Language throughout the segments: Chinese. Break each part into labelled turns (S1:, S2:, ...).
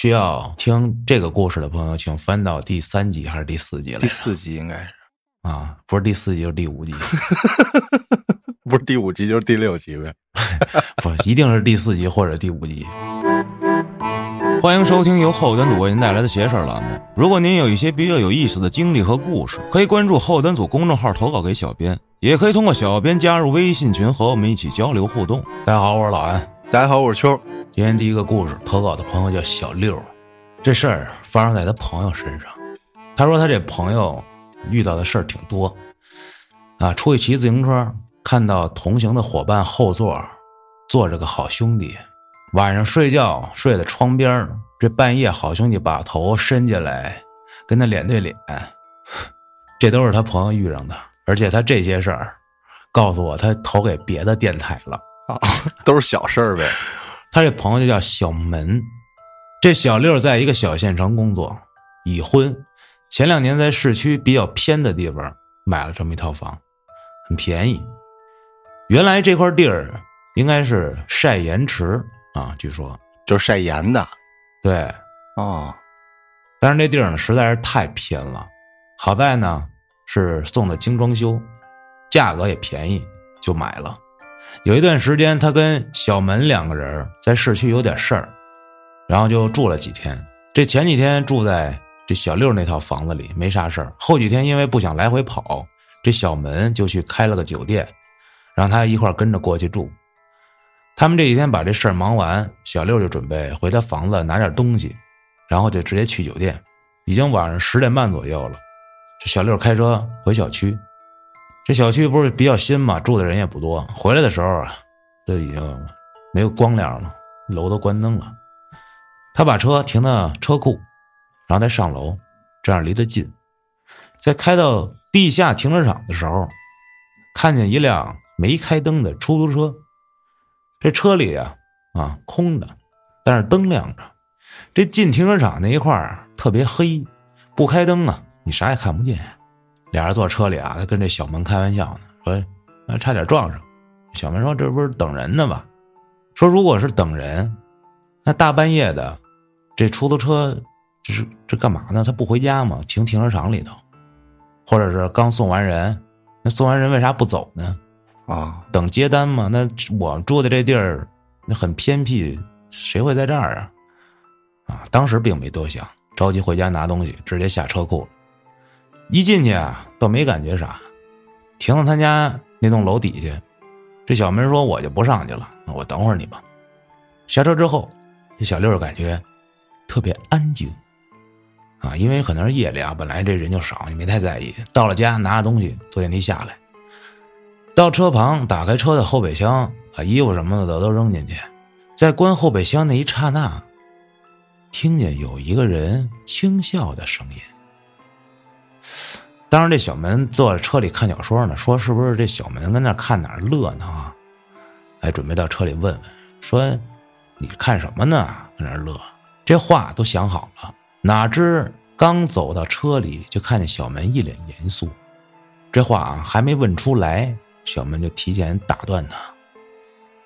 S1: 需要听这个故事的朋友，请翻到第三集还是第四集了？
S2: 第四集应该是
S1: 啊，不是第四集就是第五集，
S2: 不是第五集就是第六集呗？
S1: 不，一定是第四集或者第五集。欢迎收听由后端组为您带来的邪事儿栏目。如果您有一些比较有意思的经历和故事，可以关注后端组公众号投稿给小编，也可以通过小编加入微信群和我们一起交流互动。大家好，我是老安。
S2: 大家好，我是秋。
S1: 今天第一个故事投稿的朋友叫小六，这事儿发生在他朋友身上。他说他这朋友遇到的事儿挺多，啊，出去骑自行车，看到同行的伙伴后座坐着个好兄弟。晚上睡觉睡在窗边这半夜好兄弟把头伸进来，跟他脸对脸，这都是他朋友遇上的，而且他这些事儿，告诉我他投给别的电台了
S2: 啊，都是小事儿呗。
S1: 他这朋友就叫小门，这小六在一个小县城工作，已婚，前两年在市区比较偏的地方买了这么一套房，很便宜。原来这块地儿应该是晒盐池。啊，据说
S2: 就是晒盐的，
S1: 对，
S2: 哦，
S1: 但是那地儿呢实在是太偏了。好在呢是送的精装修，价格也便宜，就买了。有一段时间，他跟小门两个人在市区有点事儿，然后就住了几天。这前几天住在这小六那套房子里没啥事儿，后几天因为不想来回跑，这小门就去开了个酒店，让他一块跟着过去住。他们这几天把这事儿忙完，小六就准备回他房子拿点东西，然后就直接去酒店。已经晚上十点半左右了，这小六开车回小区。这小区不是比较新嘛，住的人也不多。回来的时候啊，都已经没有光亮了，楼都关灯了。他把车停到车库，然后再上楼，这样离得近。在开到地下停车场的时候，看见一辆没开灯的出租车。这车里啊，啊空的，但是灯亮着。这进停车场那一块儿特别黑，不开灯啊，你啥也看不见。俩人坐车里啊，他跟这小门开玩笑呢，说啊差点撞上。小门说这不是等人呢吗？说如果是等人，那大半夜的，这出租车这是这干嘛呢？他不回家吗？停停车场里头，或者是刚送完人，那送完人为啥不走呢？
S2: 啊，
S1: 等接单嘛？那我住的这地儿，那很偏僻，谁会在这儿啊？啊，当时并没多想，着急回家拿东西，直接下车库。一进去啊，倒没感觉啥，停到他家那栋楼底下。这小门说：“我就不上去了，我等会儿你吧。”下车之后，这小六感觉特别安静啊，因为可能是夜里啊，本来这人就少，也没太在意。到了家，拿着东西坐电梯下来。到车旁，打开车的后备箱，把衣服什么的都扔进去。在关后备箱那一刹那，听见有一个人轻笑的声音。当时这小门坐在车里看小说呢，说是不是这小门跟那看哪儿乐呢啊？还准备到车里问问，说你看什么呢？跟那乐？这话都想好了，哪知刚走到车里，就看见小门一脸严肃。这话啊，还没问出来。小门就提前打断他：“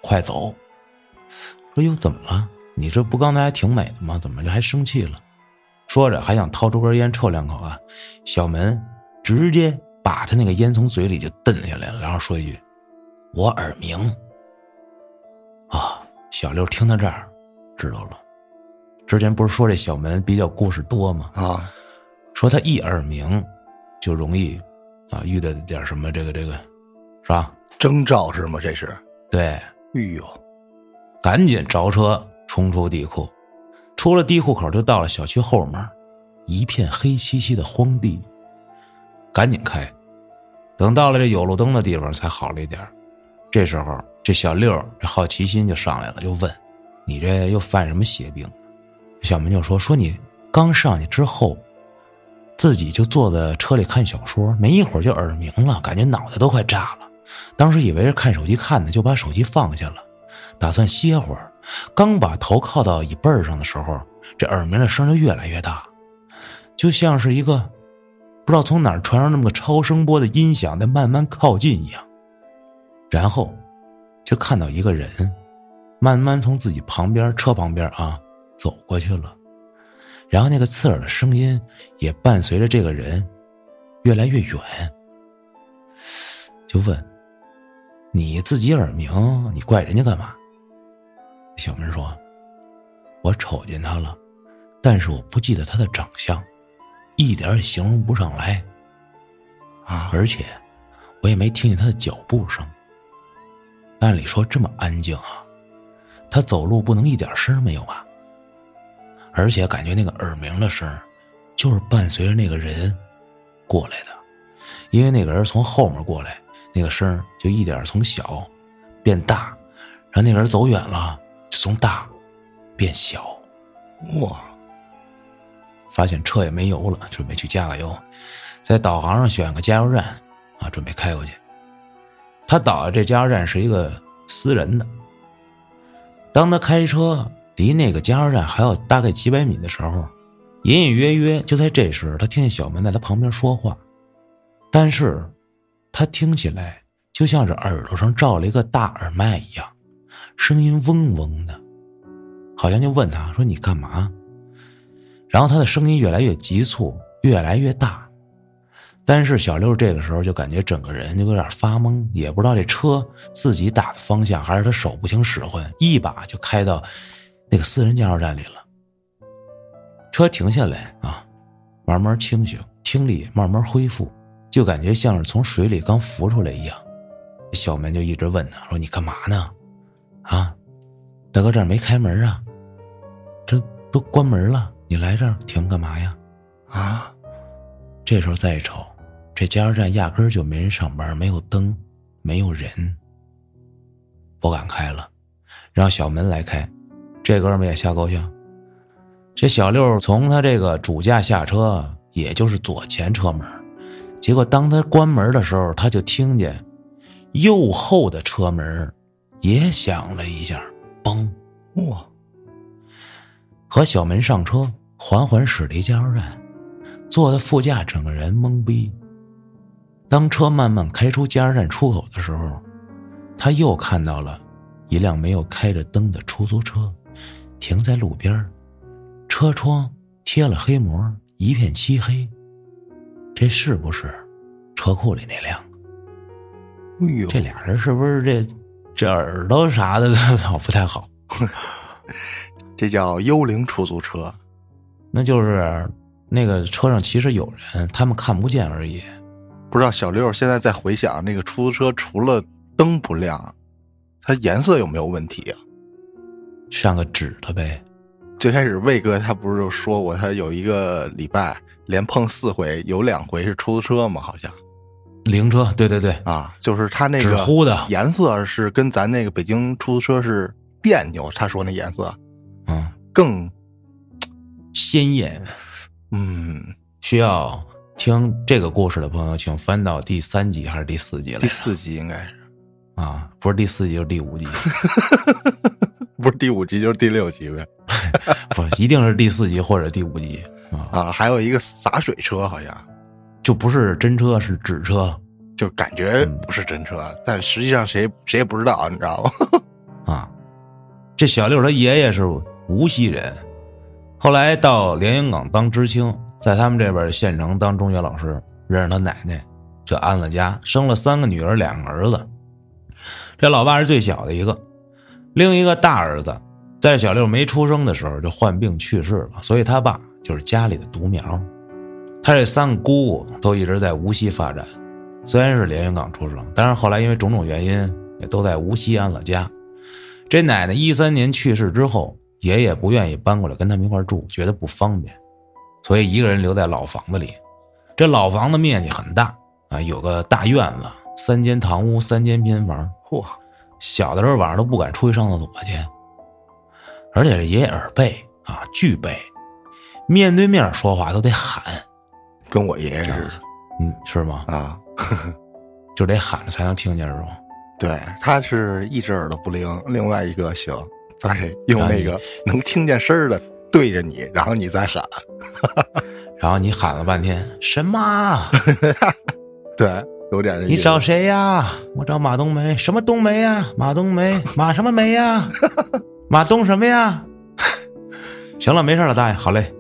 S1: 快走！”说：“又怎么了？你这不刚才还挺美的吗？怎么就还生气了？”说着还想掏出根烟抽两口啊，小门直接把他那个烟从嘴里就瞪下来了，然后说一句：“我耳鸣。”啊！小六听到这儿，知道了。之前不是说这小门比较故事多吗？
S2: 啊，
S1: 说他一耳鸣，就容易啊遇到点什么这个这个。是吧？
S2: 征兆是吗？这是
S1: 对。
S2: 哎呦，
S1: 赶紧着车冲出地库，出了地库口就到了小区后门，一片黑漆漆的荒地。赶紧开，等到了这有路灯的地方才好了一点。这时候，这小六这好奇心就上来了，就问：“你这又犯什么邪病？”小明就说：“说你刚上去之后。”自己就坐在车里看小说，没一会儿就耳鸣了，感觉脑袋都快炸了。当时以为是看手机看的，就把手机放下了，打算歇会儿。刚把头靠到椅背上的时候，这耳鸣的声就越来越大，就像是一个不知道从哪儿传上那么个超声波的音响在慢慢靠近一样。然后就看到一个人慢慢从自己旁边车旁边啊走过去了，然后那个刺耳的声音也伴随着这个人越来越远，就问：“你自己耳鸣，你怪人家干嘛？”小明说：“我瞅见他了，但是我不记得他的长相，一点也形容不上来。
S2: 啊，
S1: 而且我也没听见他的脚步声。按理说这么安静啊，他走路不能一点声没有吧？而且感觉那个耳鸣的声，就是伴随着那个人过来的，因为那个人从后面过来，那个声就一点从小变大，然后那个人走远了，就从大变小。
S2: 哇，
S1: 发现车也没油了，准备去加个油，在导航上选个加油站，啊，准备开过去。他导的这加油站是一个私人的。当他开车离那个加油站还有大概几百米的时候，隐隐约约就在这时，他听见小门在他旁边说话，但是，他听起来就像是耳朵上罩了一个大耳麦一样，声音嗡嗡的，好像就问他说：“你干嘛？”然后他的声音越来越急促，越来越大。但是小六这个时候就感觉整个人就有点发懵，也不知道这车自己打的方向还是他手不听使唤，一把就开到那个私人加油站里了。车停下来啊，慢慢清醒，听力慢慢恢复，就感觉像是从水里刚浮出来一样。小门就一直问他说：“你干嘛呢？啊，大哥这儿没开门啊？这都关门了，你来这儿停干嘛呀？”
S2: 啊，
S1: 这时候再一瞅，这加油站压根儿就没人上班，没有灯，没有人，不敢开了，让小门来开。这哥们也吓高兴。这小六从他这个主驾下车，也就是左前车门，结果当他关门的时候，他就听见右后的车门也响了一下，嘣！
S2: 哇，
S1: 和小门上车，缓缓驶离加油站，坐在副驾，整个人懵逼。当车慢慢开出加油站出口的时候，他又看到了一辆没有开着灯的出租车，停在路边车窗贴了黑膜，一片漆黑。这是不是车库里那辆？
S2: 哎呦，
S1: 这俩人是不是这这耳朵啥的 老不太好？
S2: 这叫幽灵出租车。
S1: 那就是那个车上其实有人，他们看不见而已。
S2: 不知道小六现在在回想那个出租车，除了灯不亮，它颜色有没有问题啊？
S1: 像个纸的呗。
S2: 最开始魏哥他不是就说过，他有一个礼拜连碰四回，有两回是出租车嘛，好像
S1: 灵车，对对对，
S2: 啊，就是他那个
S1: 纸糊的，
S2: 颜色是跟咱那个北京出租车是别扭。他说那颜色
S1: 嗯，
S2: 更
S1: 鲜艳。
S2: 嗯，
S1: 需要听这个故事的朋友，请翻到第三集还是第四集了？
S2: 第四集应该是
S1: 啊，不是第四集就是第五集，
S2: 不是第五集就是第六集呗？
S1: 不，一定是第四集或者第五集啊，
S2: 啊，还有一个洒水车，好像
S1: 就不是真车，是纸车
S2: 就感觉不是真车，但实际上谁谁也不知道，你知道吗？
S1: 啊。这小六他爷爷是无锡人，后来到连云港当知青，在他们这边县城当中学老师，认识他奶奶，就安了家，生了三个女儿，两个儿子。这老爸是最小的一个，另一个大儿子在小六没出生的时候就患病去世了，所以他爸就是家里的独苗。他这三个姑姑都一直在无锡发展，虽然是连云港出生，但是后来因为种种原因，也都在无锡安了家。这奶奶一三年去世之后，爷爷不愿意搬过来跟他们一块住，觉得不方便，所以一个人留在老房子里。这老房子面积很大啊，有个大院子，三间堂屋，三间偏房。
S2: 嚯，
S1: 小的时候晚上都不敢出去上厕所去，而且这爷爷耳背啊，巨背，面对面说话都得喊，
S2: 跟我爷爷似的
S1: 嗯，是吗？
S2: 啊。
S1: 就得喊着才能听见，是吗？
S2: 对，他是一只耳朵不灵，另外一个行，他得用那个能听见声儿的对着你，然后你再喊。
S1: 然后你喊了半天什么？
S2: 对，有点
S1: 你找谁呀？我找马冬梅。什么冬梅呀？马冬梅，马什么梅呀？马冬什么呀？行了，没事了，大爷，好嘞。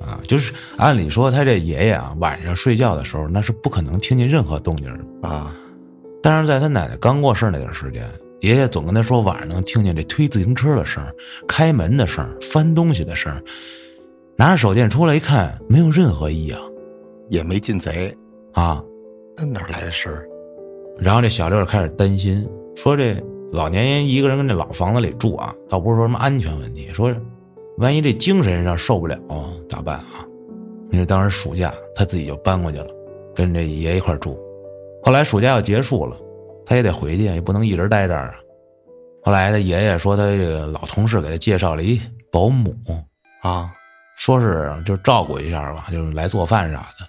S1: 啊，就是按理说他这爷爷啊，晚上睡觉的时候那是不可能听见任何动静的。
S2: 啊，
S1: 但是在他奶奶刚过世那段时间，爷爷总跟他说晚上能听见这推自行车的声、开门的声、翻东西的声。拿着手电出来一看，没有任何异样
S2: 也没进贼，
S1: 啊。
S2: 那哪来的事儿？
S1: 然后这小六开始担心，说这老年人一个人跟这老房子里住啊，倒不是说什么安全问题，说万一这精神上受不了咋办啊？因为当时暑假他自己就搬过去了，跟这爷爷一块住。后来暑假要结束了，他也得回去，也不能一直待这儿啊。后来他爷爷说，他这个老同事给他介绍了一保姆，
S2: 啊，
S1: 说是就照顾一下吧，就是来做饭啥的。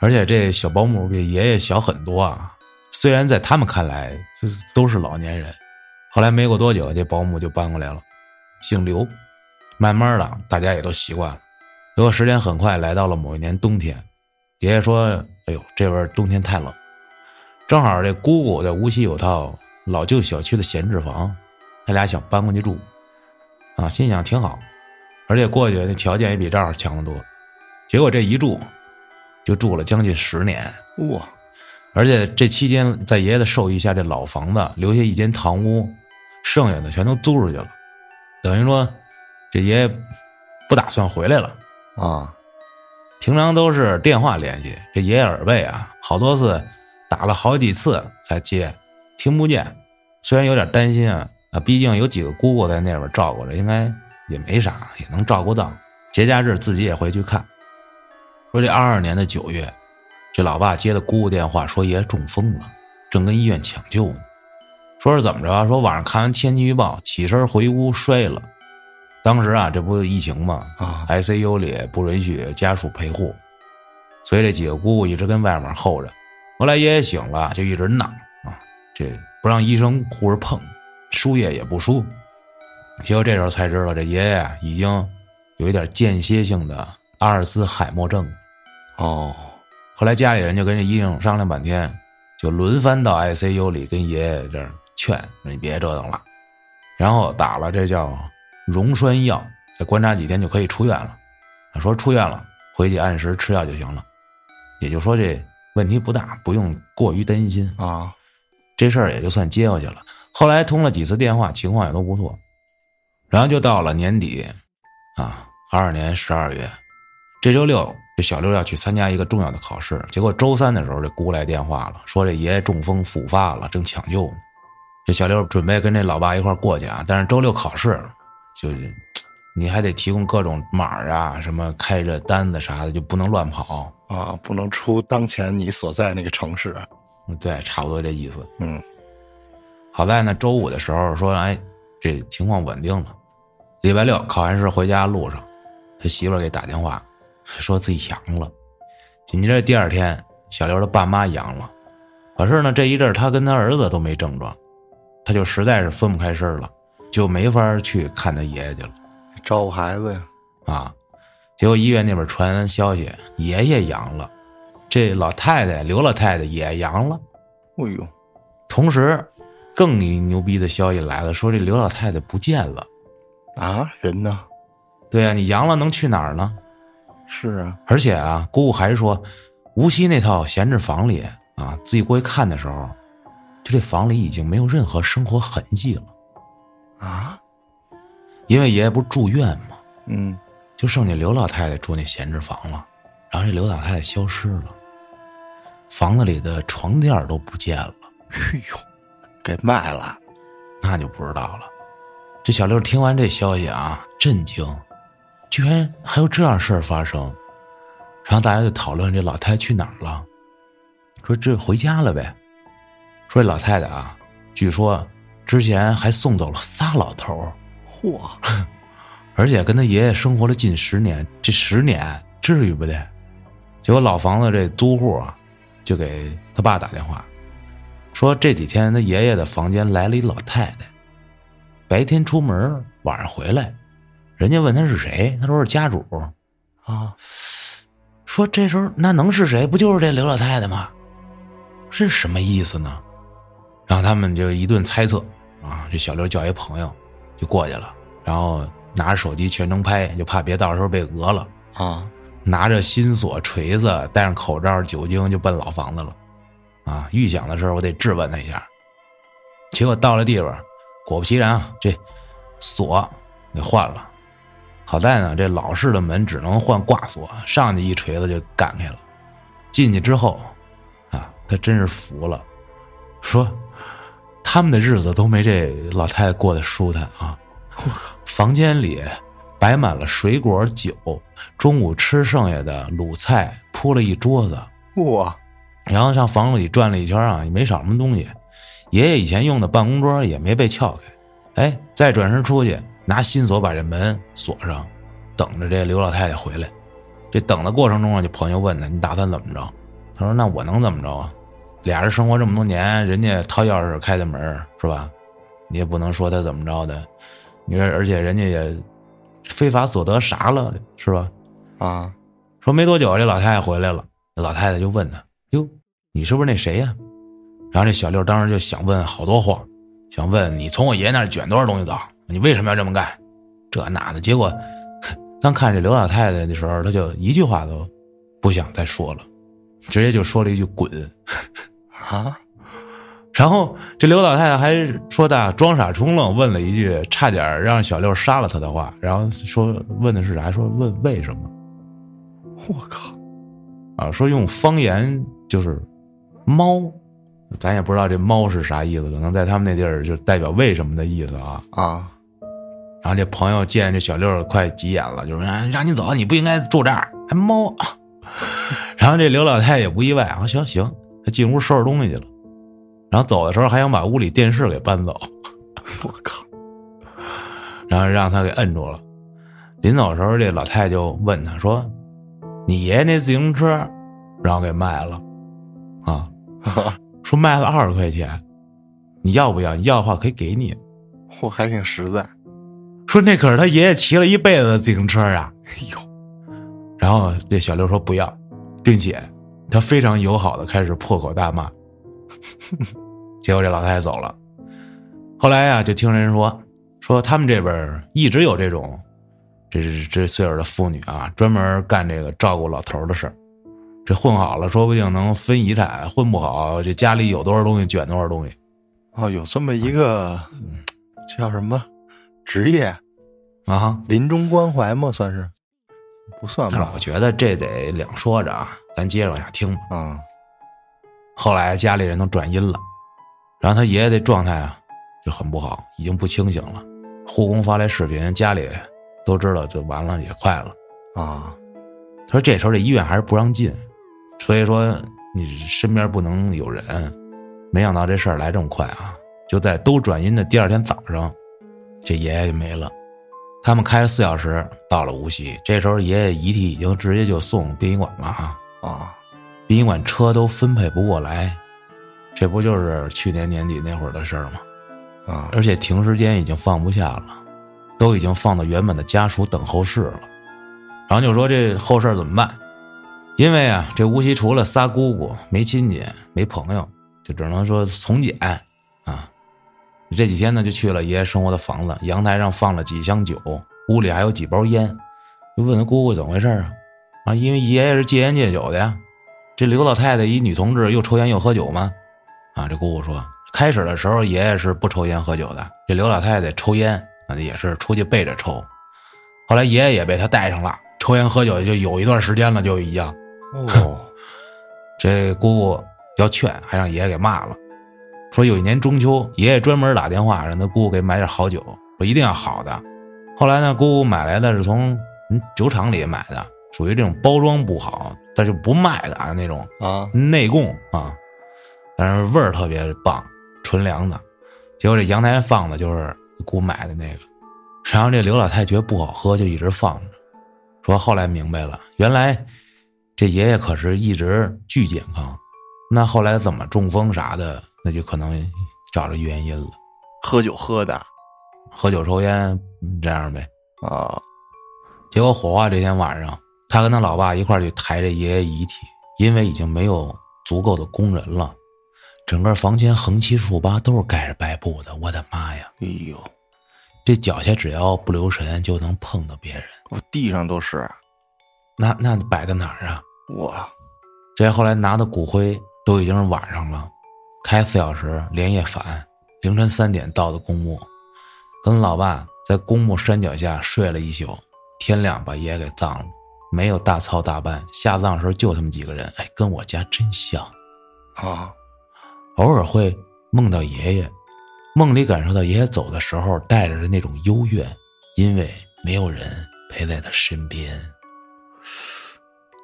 S1: 而且这小保姆比爷爷小很多啊，虽然在他们看来这都是老年人。后来没过多久，这保姆就搬过来了，姓刘。慢慢的，大家也都习惯了。不过时间很快来到了某一年冬天，爷爷说：“哎呦，这边冬天太冷，正好这姑姑在无锡有套老旧小区的闲置房，他俩想搬过去住。啊，心想挺好，而且过去那条件也比这儿强得多。结果这一住，就住了将近十年。
S2: 哇，
S1: 而且这期间，在爷爷的授意下，这老房子留下一间堂屋，剩下的全都租出去了，等于说，这爷爷不打算回来了。
S2: 啊，
S1: 平常都是电话联系，这爷爷耳背啊，好多次打了好几次才接，听不见。虽然有点担心啊，啊，毕竟有几个姑姑在那边照顾着，应该也没啥，也能照顾到。节假日自己也回去看。说这二二年的九月，这老爸接的姑姑电话，说爷爷中风了，正跟医院抢救呢。说是怎么着啊？说晚上看完天气预报，起身回屋摔了。当时啊，这不是疫情嘛
S2: 啊
S1: ，ICU 里不允许家属陪护，所以这几个姑姑一直跟外面候着。后来爷爷醒了，就一直闹啊，这不让医生护士碰，输液也不输。结果这时候才知道，这爷爷啊已经有一点间歇性的阿尔兹海默症。
S2: 哦，
S1: 后来家里人就跟这医生商量半天，就轮番到 ICU 里跟爷爷这儿劝你别折腾了，然后打了这叫溶栓药，再观察几天就可以出院了。说出院了，回去按时吃药就行了。也就说这问题不大，不用过于担心。
S2: 啊，
S1: 这事儿也就算接过去了。后来通了几次电话，情况也都不错。然后就到了年底，啊，二二年十二月，这周六这小六要去参加一个重要的考试，结果周三的时候这姑来电话了，说这爷爷中风复发了，正抢救呢。这小六准备跟这老爸一块儿过去啊，但是周六考试，就是你还得提供各种码儿啊，什么开着单子啥的，就不能乱跑。
S2: 啊，不能出当前你所在那个城市。
S1: 嗯对，差不多这意思。
S2: 嗯，
S1: 好在呢，周五的时候说，哎，这情况稳定了。礼拜六考完试回家路上，他媳妇儿给打电话，说自己阳了。紧接着第二天，小刘的爸妈阳了。可是呢，这一阵他跟他儿子都没症状，他就实在是分不开身了，就没法去看他爷爷去了
S2: 照顾孩子呀。
S1: 啊。结果医院那边传消息，爷爷阳了，这老太太刘老太太也阳了。
S2: 哎呦，
S1: 同时，更牛逼的消息来了，说这刘老太太不见了。
S2: 啊，人呢？
S1: 对呀、你阳了能去哪儿呢？
S2: 是啊，
S1: 而且啊，姑姑还说，无锡那套闲置房里啊，自己过去看的时候，就这房里已经没有任何生活痕迹了，
S2: 啊，
S1: 因为爷爷不是住院吗？
S2: 嗯，
S1: 就剩下刘老太太住那闲置房了，然后这刘老太太消失了，房子里的床垫都不见了，
S2: 哎呦，给卖了。
S1: 那就不知道了。这小六听完这消息啊，震惊，居然还有这样事儿发生。然后大家就讨论这老太太去哪儿了，说这回家了呗。说这老太太啊，据说之前还送走了仨老头儿，
S2: 嚯，
S1: 而且跟他爷爷生活了近十年，这十年至于不得？结果老房子这租户啊，就给他爸打电话，说这几天他爷爷的房间来了一老太太，白天出门，晚上回来，人家问他是谁，他说是家主，
S2: 啊，
S1: 说这时候那能是谁？不就是这刘老太太吗？是什么意思呢？然后他们就一顿猜测啊，这小刘叫一朋友就过去了，然后拿着手机全程拍，就怕别到时候被讹了。
S2: 啊，
S1: 拿着新锁、锤子，戴上口罩、酒精就奔老房子了。啊，预想的时候我得质问他一下。结果到了地方，果不其然啊，这锁给换了。好在呢，这老式的门只能换挂锁，上去一锤子就干开了。进去之后，啊，他真是服了，说他们的日子都没这老太太过得舒坦啊！我靠，房间里摆满了水果酒，中午吃剩下的卤菜铺了一桌子，
S2: 哇，
S1: 然后上房子里转了一圈啊，也没少什么东西。爷爷以前用的办公桌也没被撬开，哎，再转身出去拿新锁把这门锁上，等着这刘老太太回来。这等的过程中啊，就朋友问他：“你打算怎么着？”他说：“那我能怎么着啊？俩人生活这么多年，人家掏钥匙开的门是吧？你也不能说他怎么着的。你说，而且人家也非法所得啥了是吧？
S2: 啊，
S1: 说没多久，这老太太回来了。这老太太就问他：‘哟，你是不是那谁呀？’然后这小六当时就想问好多话，想问你从我爷爷那儿卷多少东西走？你为什么要这么干？这那的。结果当看这刘老太太的时候，他就一句话都不想再说了，直接就说了一句“滚”。
S2: 啊，
S1: 然后这刘老太太还说的装傻充愣，问了一句差点让小六杀了他的话，然后说问的是啥？说问为什么？
S2: 我靠！
S1: 啊，说用方言就是猫。咱也不知道这猫是啥意思，可能在他们那地儿就代表为什么的意思啊
S2: 啊！
S1: 然后这朋友见这小六快急眼了，就说让你走，你不应该住这儿，还猫。然后这刘老太也不意外啊，行行，他进屋收拾东西去了。然后走的时候还想把屋里电视给搬走，
S2: 我靠！
S1: 然后让他给摁住了。临走的时候，这老太就问他说：“你爷爷那自行车，然后给卖了啊？”说卖了二十块钱，你要不要？你要的话可以给你。
S2: 我还挺实在。
S1: 说那可是他爷爷骑了一辈子的自行车啊！
S2: 哎呦，
S1: 然后这小六说不要，并且他非常友好的开始破口大骂。结果这老太太走了。后来呀，就听人说说他们这边一直有这种，这是这岁数的妇女啊，专门干这个照顾老头的事儿。这混好了，说不定能分遗产；混不好，这家里有多少东西卷多少东西。
S2: 哦，有这么一个，叫什么职业
S1: 啊？
S2: 临终关怀吗？算是？不算吧？
S1: 我觉得这得两说着啊，咱接着往下听吧。
S2: 嗯。
S1: 后来家里人都转阴了，然后他爷爷的状态啊就很不好，已经不清醒了。护工发来视频，家里都知道，就完了，也快了
S2: 啊。
S1: 他说这时候这医院还是不让进。所以说，你身边不能有人。没想到这事儿来这么快啊！就在都转阴的第二天早上，这爷爷就没了。他们开了四小时到了无锡，这时候爷爷遗体已经直接就送殡仪馆了啊
S2: 啊！
S1: 殡仪馆车都分配不过来，这不就是去年年底那会儿的事儿吗？
S2: 啊！
S1: 而且停尸间已经放不下了，都已经放到原本的家属等候室了。然后就说这后事怎么办？因为啊，这无锡除了仨姑姑，没亲戚，没朋友，就只能说从简啊。这几天呢，就去了爷爷生活的房子，阳台上放了几箱酒，屋里还有几包烟。就问他姑姑怎么回事啊？啊，因为爷爷是戒烟戒酒的呀。这刘老太太一女同志又抽烟又喝酒吗？啊，这姑姑说，开始的时候爷爷是不抽烟喝酒的，这刘老太太抽烟，那也是出去背着抽。后来爷爷也被她带上了，抽烟喝酒就有一段时间了，就一样。
S2: 哦，
S1: 这姑姑要劝，还让爷爷给骂了，说有一年中秋，爷爷专门打电话让他姑姑给买点好酒，说一定要好的。后来呢，姑姑买来的是从嗯酒厂里买的，属于这种包装不好，但是不卖的啊那种
S2: 啊
S1: 内供啊，但是味儿特别棒，纯粮的。结果这阳台放的就是姑买的那个，然后这刘老太觉得不好喝，就一直放着。说后来明白了，原来。这爷爷可是一直巨健康，那后来怎么中风啥的，那就可能找着原因了。
S2: 喝酒喝的，
S1: 喝酒抽烟这样呗。
S2: 啊，
S1: 结果火化这天晚上，他跟他老爸一块去抬这爷爷遗体，因为已经没有足够的工人了，整个房间横七竖八都是盖着白布的。我的妈呀！
S2: 哎呦，
S1: 这脚下只要不留神就能碰到别人。
S2: 我地上都是，
S1: 那那摆在哪儿啊？
S2: 哇，
S1: 这后来拿的骨灰都已经是晚上了，开四小时连夜返，凌晨三点到的公墓，跟老爸在公墓山脚下睡了一宿，天亮把爷爷给葬了，没有大操大办，下葬时候就他们几个人，哎，跟我家真像，
S2: 啊，
S1: 偶尔会梦到爷爷，梦里感受到爷爷走的时候带着的那种幽怨，因为没有人陪在他身边。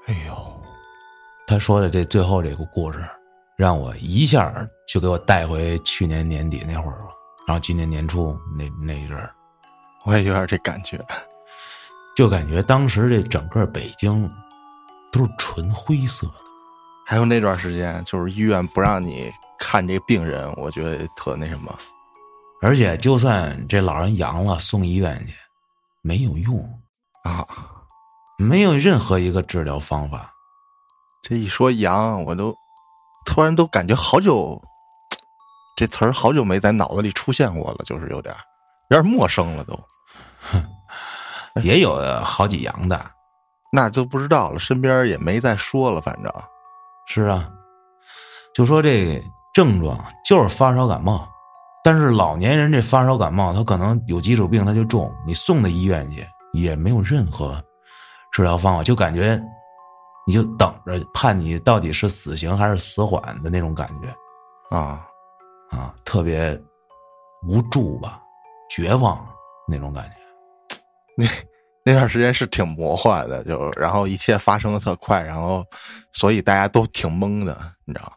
S2: 哎呦，
S1: 他说的这最后这个故事，让我一下就给我带回去年年底那会儿了，然后今年年初那那一阵儿，
S2: 我也有点这感觉。
S1: 就感觉当时这整个北京都是纯灰色的。
S2: 还有那段时间，就是医院不让你看这病人，我觉得特那什么。
S1: 而且就算这老人阳了送医院去，没有用，
S2: 啊，
S1: 没有任何一个治疗方法。
S2: 这一说阳，我都突然都感觉好久，这词儿好久没在脑子里出现过了，就是有点有点陌生了都。
S1: 也有好几阳的，
S2: 那就不知道了，身边也没再说了，反正
S1: 是啊，就说这症状就是发烧感冒，但是老年人这发烧感冒，他可能有基础病他就重，你送到医院去也没有任何治疗方法，就感觉你就等着判你到底是死刑还是死缓的那种感觉
S2: 啊，
S1: 啊，特别无助吧，绝望那种感觉。
S2: 那那段时间是挺魔幻的，就然后一切发生的特快，然后所以大家都挺懵的，你知道？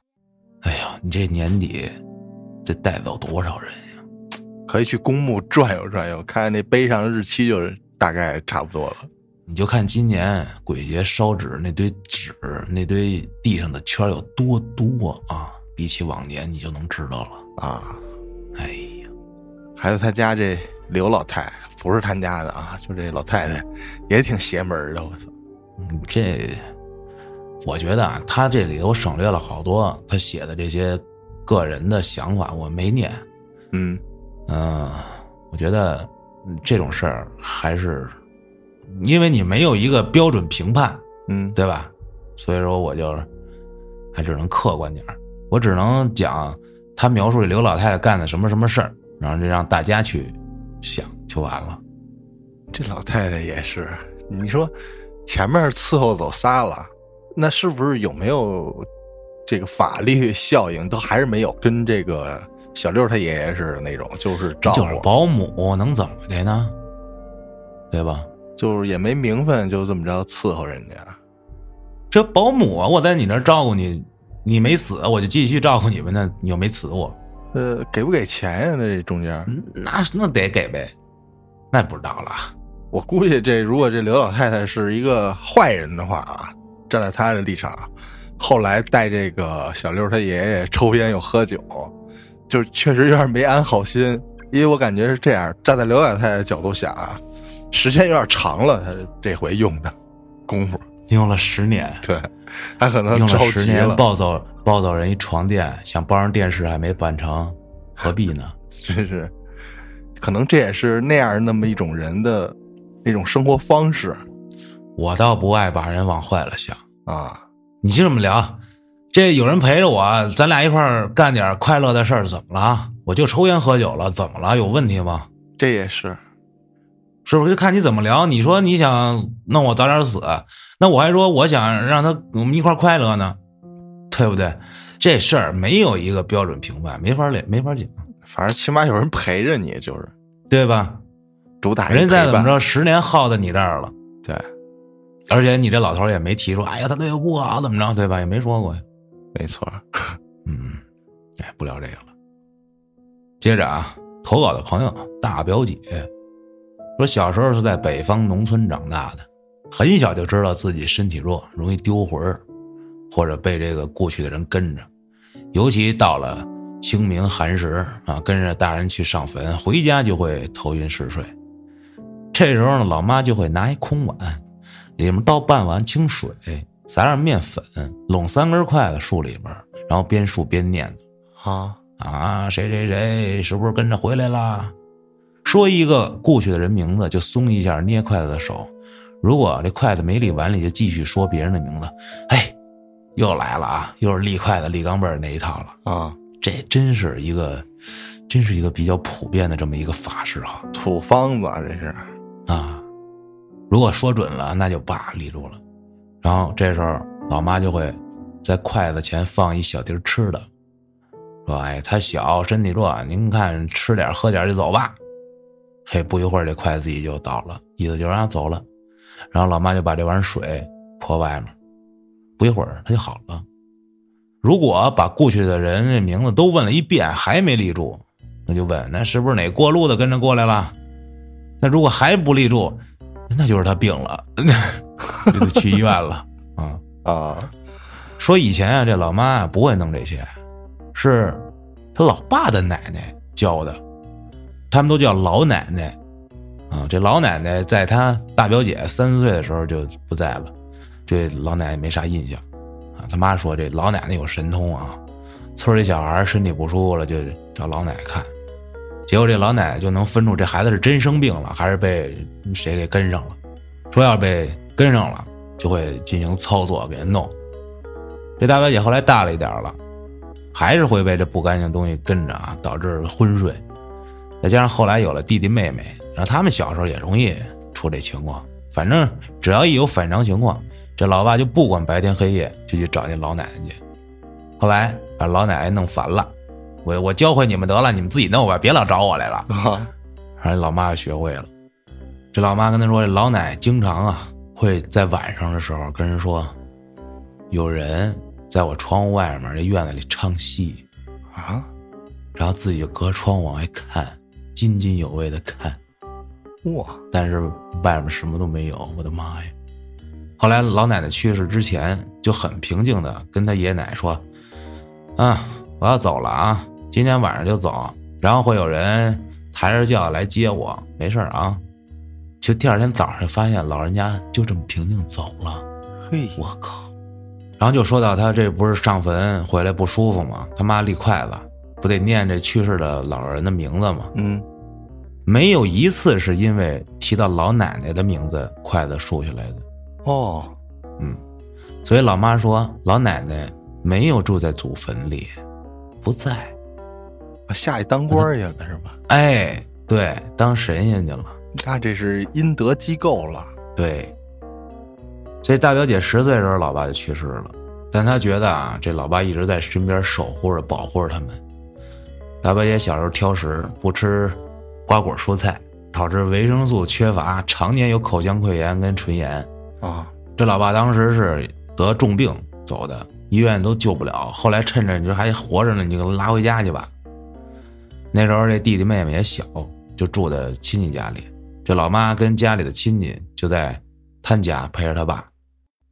S1: 哎呀，你这年底得带走多少人呀？
S2: 可以去公墓转悠转悠，看看那碑上日期，就是大概差不多了。
S1: 你就看今年鬼节烧纸那堆纸，那堆地上的圈有多多啊！比起往年，你就能知道了。
S2: 啊，
S1: 哎呀，
S2: 还有他家这刘老太，不是他家的啊，就这老太太也挺邪门的，我操！
S1: 嗯这我觉得啊，他这里头省略了好多他写的这些个人的想法，我没念。
S2: 嗯，
S1: 嗯，我觉得嗯这种事儿还是因为你没有一个标准评判，
S2: 嗯，
S1: 对吧？所以说我就还只能客观点儿我只能讲他描述这刘老太太干的什么什么事儿，然后就让大家去想就完了。
S2: 这老太太也是，你说前面伺候走仨了，那是不是有没有这个法律效应？都还是没有，跟这个小六他爷爷似的那种，就是照顾，
S1: 就是保姆能怎么的呢？对吧？
S2: 就是也没名分，就这么着伺候人家。
S1: 这保姆啊，我在你那照顾你，你没死，我就继续照顾你们呢。你又没辞我，
S2: 呃，给不给钱呀？那中间，
S1: 嗯那那得给呗，那不知道了。
S2: 我估计这如果这刘老太太是一个坏人的话啊，站在她的立场，后来带这个小六他爷爷抽烟又喝酒，就是确实有点没安好心。因为我感觉是这样，站在刘老太太的角度想啊，时间有点长了，他这回用的功夫，
S1: 用了十年，
S2: 对，还可能
S1: 用了十年
S2: 急了，
S1: 抱走暴走人一床垫，想包上电视还没办成，何必呢？
S2: 真是，可能这也是那样那么一种人的那种生活方式
S1: 我倒不爱把人往坏了想。
S2: 啊。
S1: 你就这么聊，这有人陪着我，咱俩一块儿干点快乐的事儿，怎么了？我就抽烟喝酒了，怎么了？有问题吗？
S2: 这也是，
S1: 是不是？就看你怎么聊。你说你想弄我早点死，那我还说我想让他我们一块快乐呢，对不对？这事儿没有一个标准评判，没法儿没法儿讲，
S2: 反正起码有人陪着你，就是
S1: 对吧？
S2: 主打
S1: 人再，怎么着，十年耗在你这儿了，
S2: 对，
S1: 而且你这老头也没提出，哎呀，他对我不好，怎么着，对吧？也没说过呀。
S2: 没错，
S1: 嗯，哎，不聊这个了。接着啊，投稿的朋友大表姐说，小时候是在北方农村长大的，很小就知道自己身体弱，容易丢魂儿，或者被这个过去的人跟着。尤其到了清明寒食啊，跟着大人去上坟，回家就会头晕嗜睡。这时候呢，老妈就会拿一空碗，里面倒半碗清水，撒点面粉，拢三根筷子竖里边，然后边竖边念叨
S2: 啊，
S1: 啊，谁谁谁是不是跟着回来啦？说一个故去的人名字，就松一下捏筷子的手；如果这筷子没立碗里，就继续说别人的名字。哎，又来了啊！又是立筷子、立钢镚儿那一套了。
S2: 啊，
S1: 这真是一个，真是一个比较普遍的这么一个法式哈
S2: 土方子啊这是
S1: 啊！如果说准了，那就叭立住了。然后这时候老妈就会在筷子前放一小碟吃的，说：“哎，他小，身体弱，您看吃点喝点就走吧。”嘿，不一会儿这筷子自己就倒了，意思就让他走了。然后老妈就把这碗水泼外面，不一会儿他就好了。如果把过去的人的名字都问了一遍还没立住，那就问那是不是哪过路的跟着过来了？那如果还不立住，那就是他病了，就得去医院了啊。
S2: 啊，
S1: 说以前啊，这老妈啊不会弄这些，是他老爸的奶奶教的，他们都叫老奶奶啊。这老奶奶在她大表姐三岁的时候就不在了，对老奶奶没啥印象啊。他妈说这老奶奶有神通啊，村里小孩身体不舒服了就找老奶奶看，结果这老奶奶就能分出这孩子是真生病了还是被谁给跟上了，说要是被跟上了。就会进行操作给人弄。这大表姐后来大了一点了，还是会被这不干净东西跟着啊，导致昏睡。再加上后来有了弟弟妹妹，然后他们小时候也容易出这情况。反正只要一有反常情况，这老爸就不管白天黑夜，就去找那老奶奶去。后来把老奶奶弄烦了，我我教会你们得了，你们自己弄吧，别老找我来了。后来老妈就学会了。这老妈跟他说，这老奶经常啊。会在晚上的时候跟人说，有人在我窗户外面这院子里唱戏，
S2: 啊，
S1: 然后自己就隔窗往外看，津津有味的看，
S2: 哇！
S1: 但是外面什么都没有，我的妈呀！后来老奶奶去世之前就很平静的跟她爷爷奶奶说：“啊，我要走了啊，今天晚上就走，然后会有人抬着轿来接我，没事啊。”就第二天早上发现老人家就这么平静走了，
S2: 嘿，
S1: 我靠！然后就说到他这不是上坟回来不舒服吗？他妈立筷子，不得念这去世的老人的名字吗？
S2: 嗯，
S1: 没有一次是因为提到老奶奶的名字筷子竖起来的。
S2: 哦，
S1: 嗯，所以老妈说老奶奶没有住在祖坟里，不在，
S2: 下去当官去了是吧？
S1: 哎，对，当神仙去了。
S2: 那这是阴德机构了，
S1: 对。这大表姐十岁的时候，老爸就去世了，但她觉得啊，这老爸一直在身边守护着、保护着他们。大伯爷小时候挑食，不吃瓜果蔬菜，导致维生素缺乏，常年有口腔溃疡跟唇炎
S2: 啊。
S1: 这老爸当时是得重病走的，医院都救不了。后来趁着你这还活着呢，你就给他拉回家去吧。那时候这弟弟妹妹也小，就住在亲戚家里。这老妈跟家里的亲戚就在他家陪着他爸。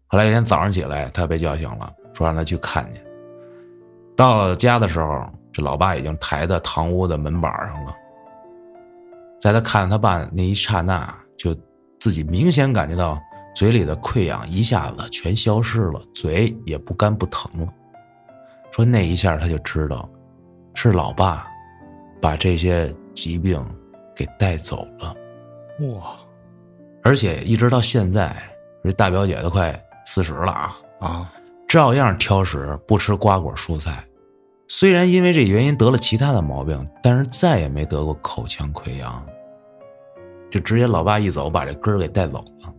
S1: 后来一天早上起来，他被叫醒了，说让他去看去。到家的时候，这老爸已经抬在堂屋的门板上了。在他看他爸那一刹那，就自己明显感觉到嘴里的溃疡一下子全消失了，嘴也不干不疼了。说那一下他就知道，是老爸把这些疾病给带走了。
S2: 哇！
S1: 而且一直到现在，这大表姐都快四十了啊
S2: 啊，
S1: 照样挑食，不吃瓜果蔬菜。虽然因为这原因得了其他的毛病，但是再也没得过口腔溃疡。就直接老爸一走，把这根儿给带走了。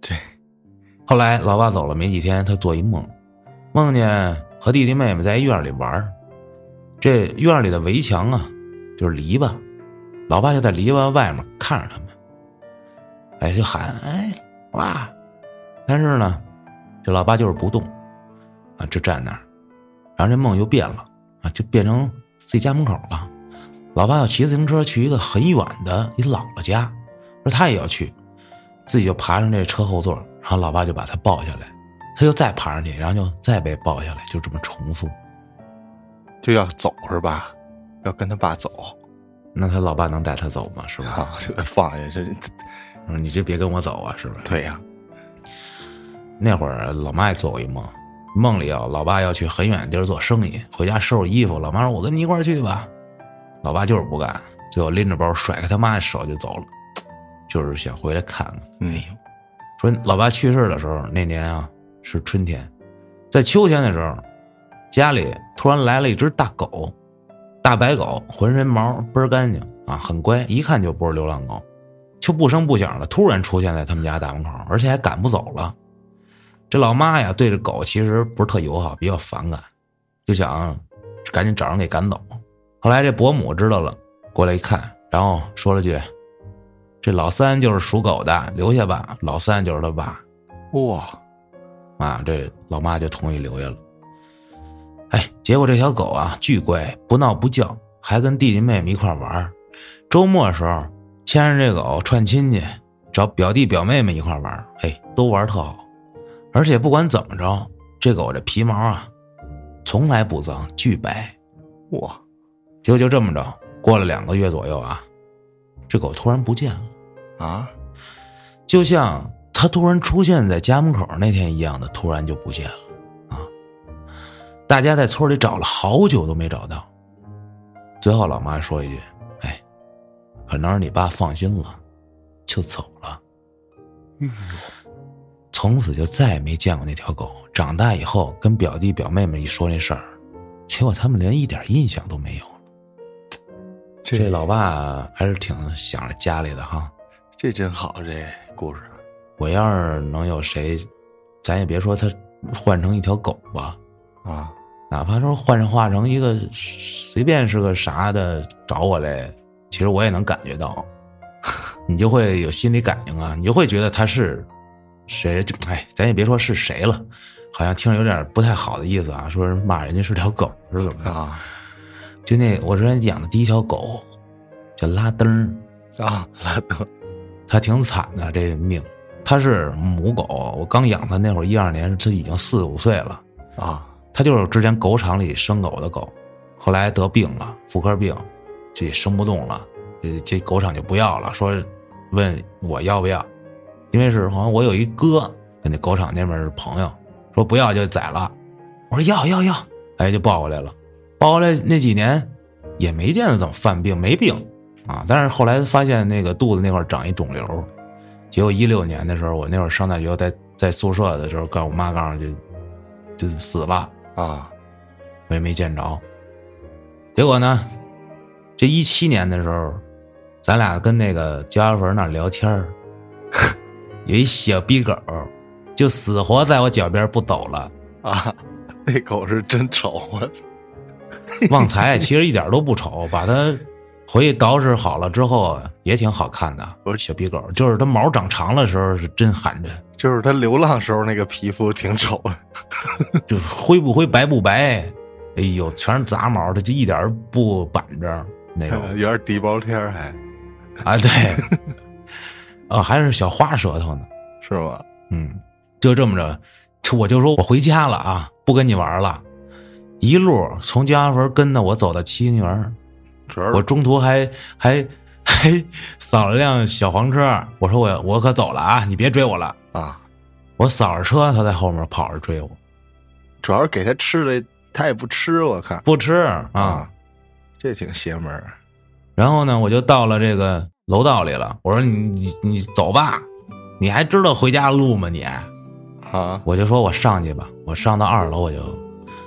S2: 这
S1: 后来老爸走了没几天，他做一梦，梦见和弟弟妹妹在院里玩这院里的围墙啊，就是篱笆。老爸就在篱笆外面看着他们，哎，就喊哎，哇！但是呢，这老爸就是不动，啊，就站那儿。然后这梦又变了，啊，就变成自己家门口了。老爸要骑自行车去一个很远的一姥姥家，说他也要去，自己就爬上这车后座，然后老爸就把他抱下来，他就再爬上去，然后就再被抱下来，就这么重复。
S2: 就要走是吧？要跟他爸走。
S1: 那他老爸能带他走吗？是吧？
S2: 这放下这，
S1: 你这别跟我走啊！是不是？
S2: 对呀。
S1: 那会儿老妈也做过一梦，梦里啊，老爸要去很远的地儿做生意，回家收拾衣服。老妈说：“我跟你一块儿去吧。”老爸就是不干，最后拎着包甩开他妈的手就走了，就是想回来看看。哎呦，说老爸去世的时候那年啊是春天，在秋天的时候，家里突然来了一只大狗，大白狗，浑身毛倍儿干净啊，很乖，一看就不是流浪狗，就不声不响的突然出现在他们家大门口，而且还赶不走了。这老妈呀，对这狗其实不是特友好，比较反感，就想赶紧找人给赶走。后来这伯母知道了，过来一看，然后说了句：“这老三就是属狗的，留下吧。”老三就是他爸
S2: 哇，
S1: 啊，这老妈就同意留下了。哎，结果这条狗啊，巨乖，不闹不叫，还跟弟弟妹妹一块玩周末的时候，牵着这狗串亲戚，找表弟表妹们一块玩哎，都玩特好。而且不管怎么着，这狗这皮毛啊，从来不脏，巨白。
S2: 哇，
S1: 结果就这么着，过了两个月左右啊，这狗突然不见了，
S2: 啊，
S1: 就像它突然出现在家门口那天一样的，突然就不见了啊！大家在村里找了好久都没找到，最后老妈说一句：“哎，可能是你爸放心了，就走了。”从此就再也没见过那条狗。长大以后跟表弟表妹们一说那事儿，结果他们连一点印象都没有。
S2: 这
S1: 这老爸还是挺想着家里的哈。
S2: 这真好，这故事
S1: 我要是能有谁，咱也别说他换成一条狗吧，
S2: 啊，
S1: 哪怕说换成化成一个随便是个啥的找我来，其实我也能感觉到，你就会有心理感应啊，你就会觉得他是谁，就哎，咱也别说是谁了，好像听着有点不太好的意思啊，说是骂人家是条狗是怎么着？
S2: 啊
S1: 就那我之前养的第一条狗叫拉登儿
S2: 啊，拉登
S1: 它挺惨的，这命。它是母狗，我刚养它那会儿一二年，它已经四五岁了。
S2: 啊，
S1: 它就是之前狗场里生狗的狗，后来得病了，妇科病，这也生不动了，这这狗场就不要了，说问我要不要，因为是好像我有一哥跟那狗场那边是朋友，说不要就宰了，我说要要要，哎就抱过来了，抱过来那几年也没见着怎么犯病，没病啊，但是后来发现那个肚子那块长一肿瘤，结果一六年的时候，我那会儿上大学在在宿舍的时候，告诉我妈告诉就就死了。
S2: 啊，
S1: 我也没见着。结果呢，这一七年的时候，咱俩跟那个焦家坟那聊天儿有一小逼狗，就死活在我脚边不走了。
S2: 啊，那狗是真丑，我操！
S1: 旺财其实一点都不丑，把它回去捯饬好了之后也挺好看的。不是小逼狗，就是它毛长长的时候是真寒碜，
S2: 就是它流浪时候那个皮肤挺丑的，
S1: 就灰不灰白不白，哎呦，全是杂毛，它就一点儿不板正那种。
S2: 有点地包天儿还
S1: 啊，对，啊，还是小花舌头呢。
S2: 是吧？
S1: 嗯，就这么着，我就说我回家了啊，不跟你玩了。一路从家坟跟着我走到七星园，我中途还还还扫了辆小黄车，我说我我可走了啊，你别追我了。
S2: 啊，
S1: 我扫着车，他在后面跑着追我，
S2: 主要是给他吃的，他也不吃，我看
S1: 不吃啊。
S2: 啊，这挺邪门儿
S1: 然后呢，我就到了这个楼道里了。我说你你你走吧，你还知道回家的路吗你？
S2: 啊
S1: 我就说我上去吧，我上到二楼，我就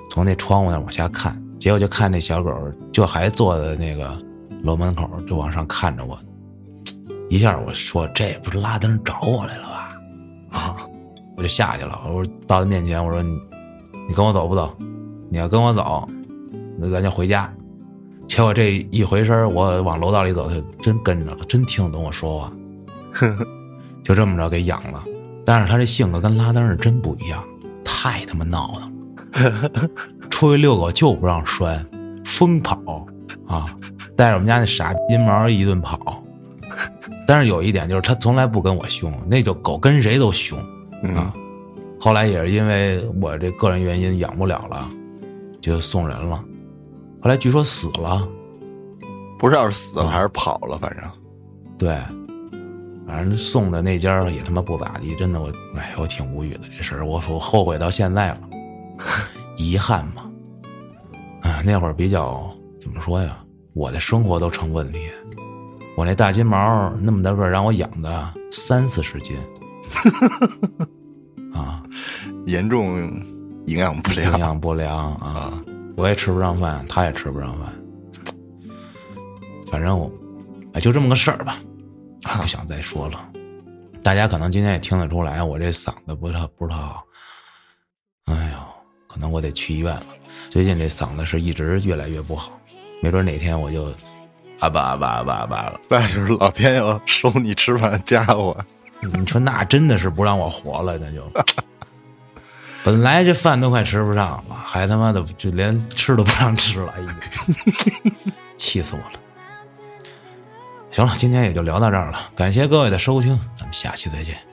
S1: 从那窗户那往下看，结果就看那小狗就还坐在那个楼门口，就往上看着我。一下我说这不是拉登找我来了吧？
S2: 啊
S1: 我就下去了。我说到他面前，我说你你跟我走不走？你要跟我走，那咱就回家。结果这一回身，我往楼道里走，它真跟着了，真听得懂我说话。就这么着给养了。但是它这性格跟拉登是真不一样，太他妈闹腾了。出去遛狗就不让拴，疯跑啊，带着我们家那傻逼金毛一顿跑。但是有一点就是它从来不跟我凶，那就狗跟谁都凶啊。后来也是因为我这个人原因养不了了，就送人了。后来据说死了，
S2: 不知道是死了还是跑了，反正。
S1: 对，反正送的那家也他妈不咋地，真的我，哎，我挺无语的这事儿，我我后悔到现在了，遗憾嘛。啊，那会儿比较怎么说呀？我的生活都成问题，我那大金毛那么大个，让我养的三四十斤，啊，
S2: 严重营养不良，
S1: 营养不良啊，我也吃不上饭，他也吃不上饭，反正我，哎，就这么个事儿吧，不想再说了。大家可能今天也听得出来，我这嗓子不太不太好，哎呦，可能我得去医院了。最近这嗓子是一直越来越不好，没准哪天我就啊吧啊吧啊吧啊吧了。
S2: 那就是老天要收你吃饭的家伙。
S1: 你说那真的是不让我活了，那就。本来这饭都快吃不上了，还他妈的就连吃都不让吃了，哎呀，气死我了！行了，今天也就聊到这儿了，感谢各位的收听，咱们下期再见。